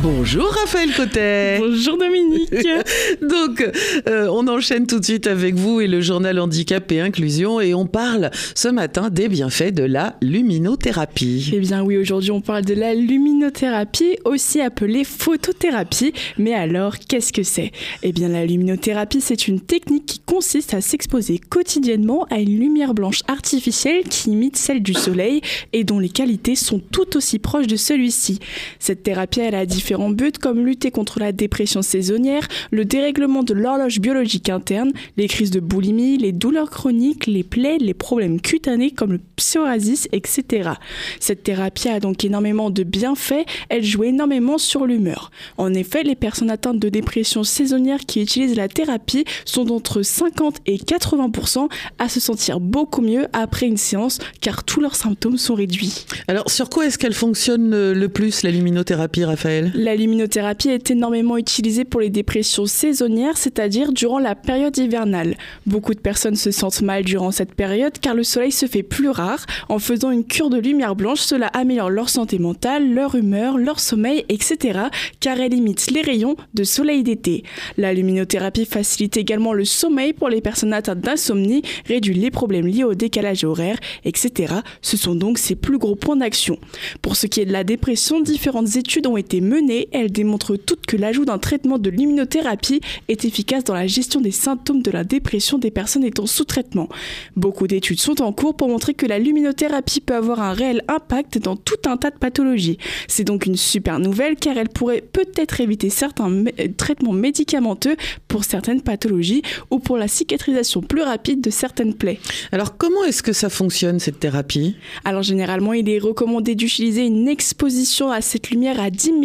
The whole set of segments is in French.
Bonjour Raphaël Cotet. Bonjour Dominique. Donc, euh, on enchaîne tout de suite avec vous et le journal Handicap et Inclusion et on parle ce matin des bienfaits de la luminothérapie. Eh bien oui, aujourd'hui on parle de la luminothérapie, aussi appelée photothérapie. Mais alors, qu'est-ce que c'est? Eh bien la luminothérapie, c'est une technique qui consiste à s'exposer quotidiennement à une lumière blanche artificielle qui imite celle du soleil et dont les qualités sont tout aussi proches de celui-ci. Cette thérapie, elle a différents différents buts comme lutter contre la dépression saisonnière, le dérèglement de l'horloge biologique interne, les crises de boulimie, les douleurs chroniques, les plaies, les problèmes cutanés comme le psoriasis, etc. Cette thérapie a donc énormément de bienfaits, elle joue énormément sur l'humeur. En effet, les personnes atteintes de dépression saisonnière qui utilisent la thérapie sont d'entre 50 et 80% à se sentir beaucoup mieux après une séance car tous leurs symptômes sont réduits. Alors sur quoi est-ce qu'elle fonctionne le plus la luminothérapie Raphaël? La luminothérapie est énormément utilisée pour les dépressions saisonnières, c'est-à-dire durant la période hivernale. Beaucoup de personnes se sentent mal durant cette période car le soleil se fait plus rare. En faisant une cure de lumière blanche, cela améliore leur santé mentale, leur humeur, leur sommeil, etc. car elle limite les rayons de soleil d'été. La luminothérapie facilite également le sommeil pour les personnes atteintes d'insomnie, réduit les problèmes liés au décalage horaire, etc. Ce sont donc ses plus gros points d'action. Pour ce qui est de la dépression, différentes études ont été menées elle démontre toutes que l'ajout d'un traitement de l'immunothérapie est efficace dans la gestion des symptômes de la dépression des personnes étant sous traitement. Beaucoup d'études sont en cours pour montrer que la luminothérapie peut avoir un réel impact dans tout un tas de pathologies. C'est donc une super nouvelle car elle pourrait peut-être éviter certains euh, traitements médicamenteux pour certaines pathologies ou pour la cicatrisation plus rapide de certaines plaies. Alors comment est-ce que ça fonctionne cette thérapie? Alors généralement il est recommandé d'utiliser une exposition à cette lumière à 10 000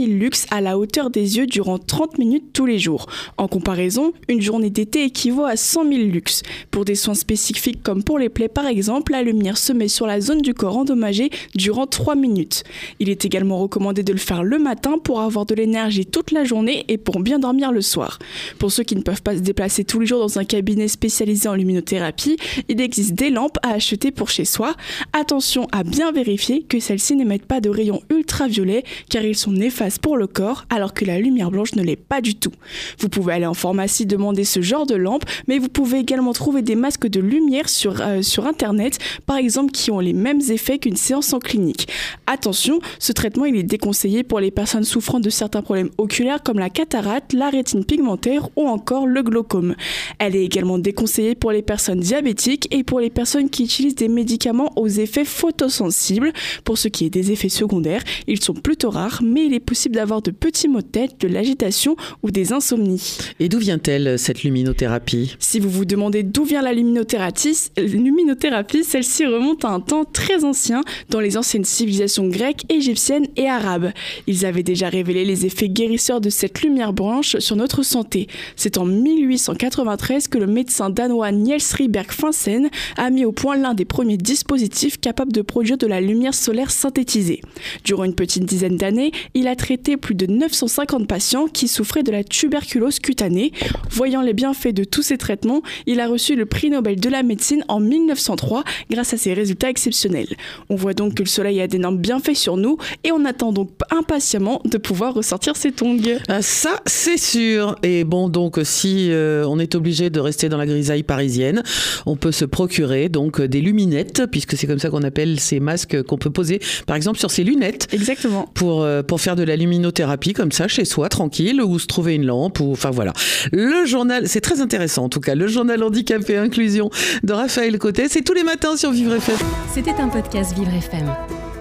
à la hauteur des yeux durant 30 minutes tous les jours. En comparaison, une journée d'été équivaut à 100 000 lux. Pour des soins spécifiques comme pour les plaies par exemple, la lumière se met sur la zone du corps endommagée durant 3 minutes. Il est également recommandé de le faire le matin pour avoir de l'énergie toute la journée et pour bien dormir le soir. Pour ceux qui ne peuvent pas se déplacer tous les jours dans un cabinet spécialisé en luminothérapie, il existe des lampes à acheter pour chez soi. Attention à bien vérifier que celles-ci n'émettent pas de rayons ultraviolets car ils sont néfastes pour le corps alors que la lumière blanche ne l'est pas du tout. Vous pouvez aller en pharmacie demander ce genre de lampe, mais vous pouvez également trouver des masques de lumière sur, euh, sur internet, par exemple, qui ont les mêmes effets qu'une séance en clinique. Attention, ce traitement il est déconseillé pour les personnes souffrant de certains problèmes oculaires comme la cataracte, la rétine pigmentaire ou encore le glaucome. Elle est également déconseillée pour les personnes diabétiques et pour les personnes qui utilisent des médicaments aux effets photosensibles. Pour ce qui est des effets secondaires, ils sont plutôt rares, mais il est possible d'avoir de petits maux de tête, de l'agitation ou des insomnies. Et d'où vient-elle cette luminothérapie? Si vous vous demandez d'où vient la luminothérapie, luminothérapie celle-ci remonte à un temps très ancien dans les anciennes civilisations grecques, égyptiennes et arabes. Ils avaient déjà révélé les effets guérisseurs de cette lumière blanche sur notre santé. C'est en 1893 que le médecin danois Niels Rieberg Finsen a mis au point l'un des premiers dispositifs capables de produire de la lumière solaire synthétisée. Durant une petite dizaine d'années, il a traité plus de 950 patients qui souffraient de la tuberculose cutanée. Voyant les bienfaits de tous ces traitements, il a reçu le prix Nobel de la médecine en 1903 grâce à ses résultats exceptionnels. On voit donc que le soleil a d'énormes bienfaits sur nous et on attend donc impatiemment de pouvoir ressortir ses tongs. Ah, ça, c'est sûr. Et bon, donc si euh, on est obligé de rester dans la grisaille parisienne, on peut se procurer donc des luminettes, puisque c'est comme ça qu'on appelle ces masques qu'on peut poser, par exemple, sur ses lunettes. Exactement. Pour, euh, pour faire de la luminothérapie comme ça chez soi, tranquille, ou se trouver une lampe, ou enfin voilà. Le journal, c'est très intéressant en tout cas, le journal handicap et inclusion de Raphaël Côté, c'est tous les matins sur Vivre FM. C'était un podcast Vivre FM.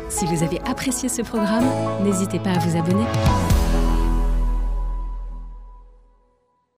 Si vous avez apprécié ce programme, n'hésitez pas à vous abonner.